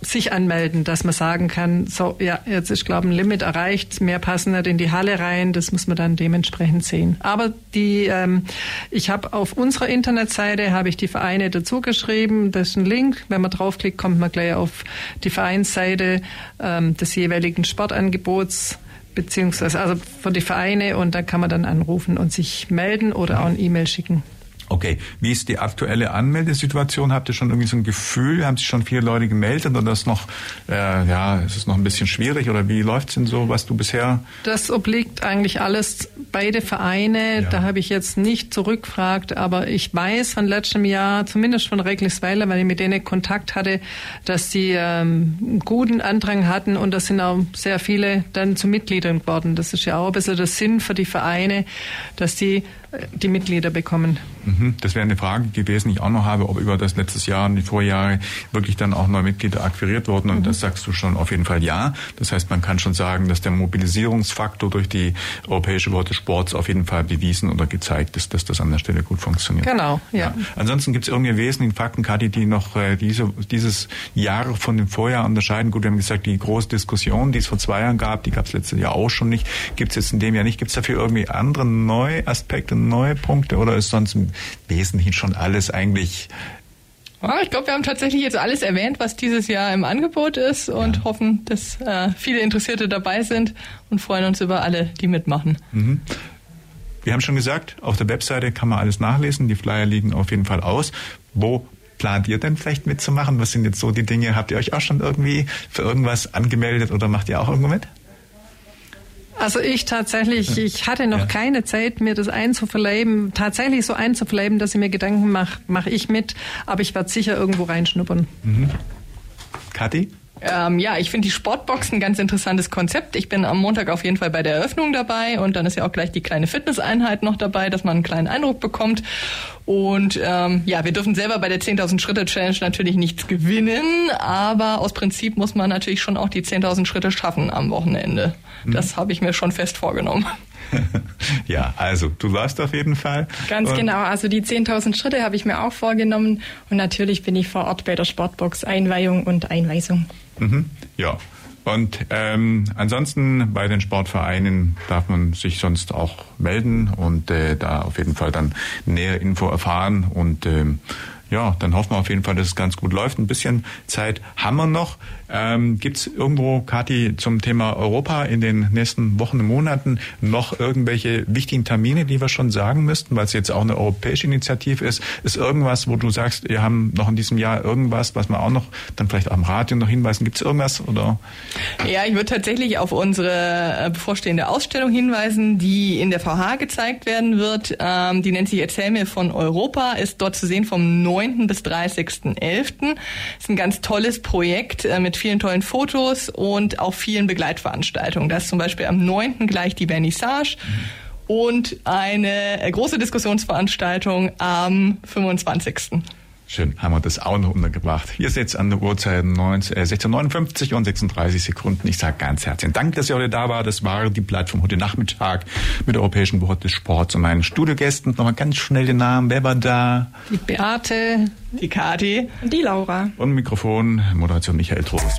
S4: sich anmelden, dass man sagen kann, so, ja, jetzt ist, glaube ich, ein Limit erreicht, mehr passen nicht in die Halle rein, das muss man dann dementsprechend sehen. Aber die, ähm, ich habe auf unserer Internetseite, habe ich die Vereine dazu geschrieben, das ist ein Link, wenn man draufklickt, kommt man gleich auf die Vereinsseite ähm, des jeweiligen Sportangebots, beziehungsweise also für die Vereine und da kann man dann anrufen und sich melden oder auch ein E-Mail schicken.
S1: Okay, wie ist die aktuelle Anmeldesituation? Habt ihr schon irgendwie so ein Gefühl? Haben sich schon viele Leute gemeldet oder ist noch, äh, ja, ist es noch ein bisschen schwierig oder wie läuft's denn so, was du bisher?
S4: Das obliegt eigentlich alles beide Vereine.
S1: Ja.
S4: Da habe ich jetzt nicht zurückgefragt, aber ich weiß von letztem Jahr, zumindest von Recklisweiler, weil ich mit denen Kontakt hatte, dass sie ähm, einen guten Andrang hatten und da sind auch sehr viele dann zu Mitgliedern geworden. Das ist ja auch ein bisschen der Sinn für die Vereine, dass die die Mitglieder bekommen.
S1: Mhm. Das wäre eine Frage gewesen, die ich auch noch habe, ob über das letztes Jahr und die Vorjahre wirklich dann auch neue Mitglieder akquiriert wurden. Und mhm. das sagst du schon auf jeden Fall ja. Das heißt, man kann schon sagen, dass der Mobilisierungsfaktor durch die Europäische Woche des Sports auf jeden Fall bewiesen oder gezeigt ist, dass das an der Stelle gut funktioniert.
S4: Genau, ja. ja.
S1: Ansonsten gibt es irgendwie wesentlichen Fakten, Kathi, die noch äh, diese, dieses Jahr von dem Vorjahr unterscheiden. Gut, wir haben gesagt, die große Diskussion, die es vor zwei Jahren gab, die gab es letztes Jahr auch schon nicht, gibt es jetzt in dem Jahr nicht. Gibt es dafür irgendwie andere neue Aspekte, neue Punkte oder ist sonst im Wesentlichen schon alles eigentlich
S3: Ah, ich glaube, wir haben tatsächlich jetzt alles erwähnt, was dieses Jahr im Angebot ist und ja. hoffen, dass äh, viele Interessierte dabei sind und freuen uns über alle, die mitmachen. Mhm.
S1: Wir haben schon gesagt, auf der Webseite kann man alles nachlesen. Die Flyer liegen auf jeden Fall aus. Wo plant ihr denn vielleicht mitzumachen? Was sind jetzt so die Dinge? Habt ihr euch auch schon irgendwie für irgendwas angemeldet oder macht ihr auch irgendwo mit?
S4: Also ich tatsächlich, ich hatte noch ja. keine Zeit, mir das einzuverleiben, tatsächlich so einzuverleiben, dass ich mir Gedanken mache, mache ich mit, aber ich werde sicher irgendwo reinschnuppern. Mhm.
S1: Kathi?
S3: Ähm, ja, ich finde die Sportbox ein ganz interessantes Konzept. Ich bin am Montag auf jeden Fall bei der Eröffnung dabei und dann ist ja auch gleich die kleine Fitnesseinheit noch dabei, dass man einen kleinen Eindruck bekommt. Und ähm, ja, wir dürfen selber bei der 10.000 Schritte Challenge natürlich nichts gewinnen, aber aus Prinzip muss man natürlich schon auch die 10.000 Schritte schaffen am Wochenende. Mhm. Das habe ich mir schon fest vorgenommen.
S1: ja, also du warst auf jeden Fall.
S2: Ganz und genau, also die 10.000 Schritte habe ich mir auch vorgenommen und natürlich bin ich vor Ort bei der Sportbox Einweihung und Einweisung.
S1: Mhm. Ja. Und ähm, ansonsten bei den Sportvereinen darf man sich sonst auch melden und äh, da auf jeden Fall dann näher Info erfahren und ähm, ja, dann hoffen wir auf jeden Fall, dass es ganz gut läuft. Ein bisschen Zeit haben wir noch. Ähm, Gibt es irgendwo, Kathi, zum Thema Europa in den nächsten Wochen und Monaten noch irgendwelche wichtigen Termine, die wir schon sagen müssten, weil es jetzt auch eine europäische Initiative ist? Ist irgendwas, wo du sagst, wir haben noch in diesem Jahr irgendwas, was wir auch noch dann vielleicht am Radio noch hinweisen? Gibt es irgendwas? Oder?
S3: Ja, ich würde tatsächlich auf unsere äh, bevorstehende Ausstellung hinweisen, die in der VH gezeigt werden wird. Ähm, die nennt sich Erzähl mir von Europa, ist dort zu sehen vom 9. bis 30.11. Ist ein ganz tolles Projekt äh, mit vielen tollen Fotos und auch vielen Begleitveranstaltungen. Das ist zum Beispiel am 9. gleich die Vernissage. Mhm. Und eine äh, große Diskussionsveranstaltung am 25.
S1: Schön, haben wir das auch noch untergebracht. Hier sitzt an der Uhrzeit 19, äh, 16.59 und 36 Sekunden. Ich sage ganz herzlichen Dank, dass ihr heute da war. Das war die Plattform heute Nachmittag mit der Europäischen Woche des Sports und meinen Studiogästen. Nochmal ganz schnell den Namen. Wer war da?
S4: Die Beate,
S3: die Kati
S2: und die Laura.
S1: Und Mikrofon, Moderation Michael Trost.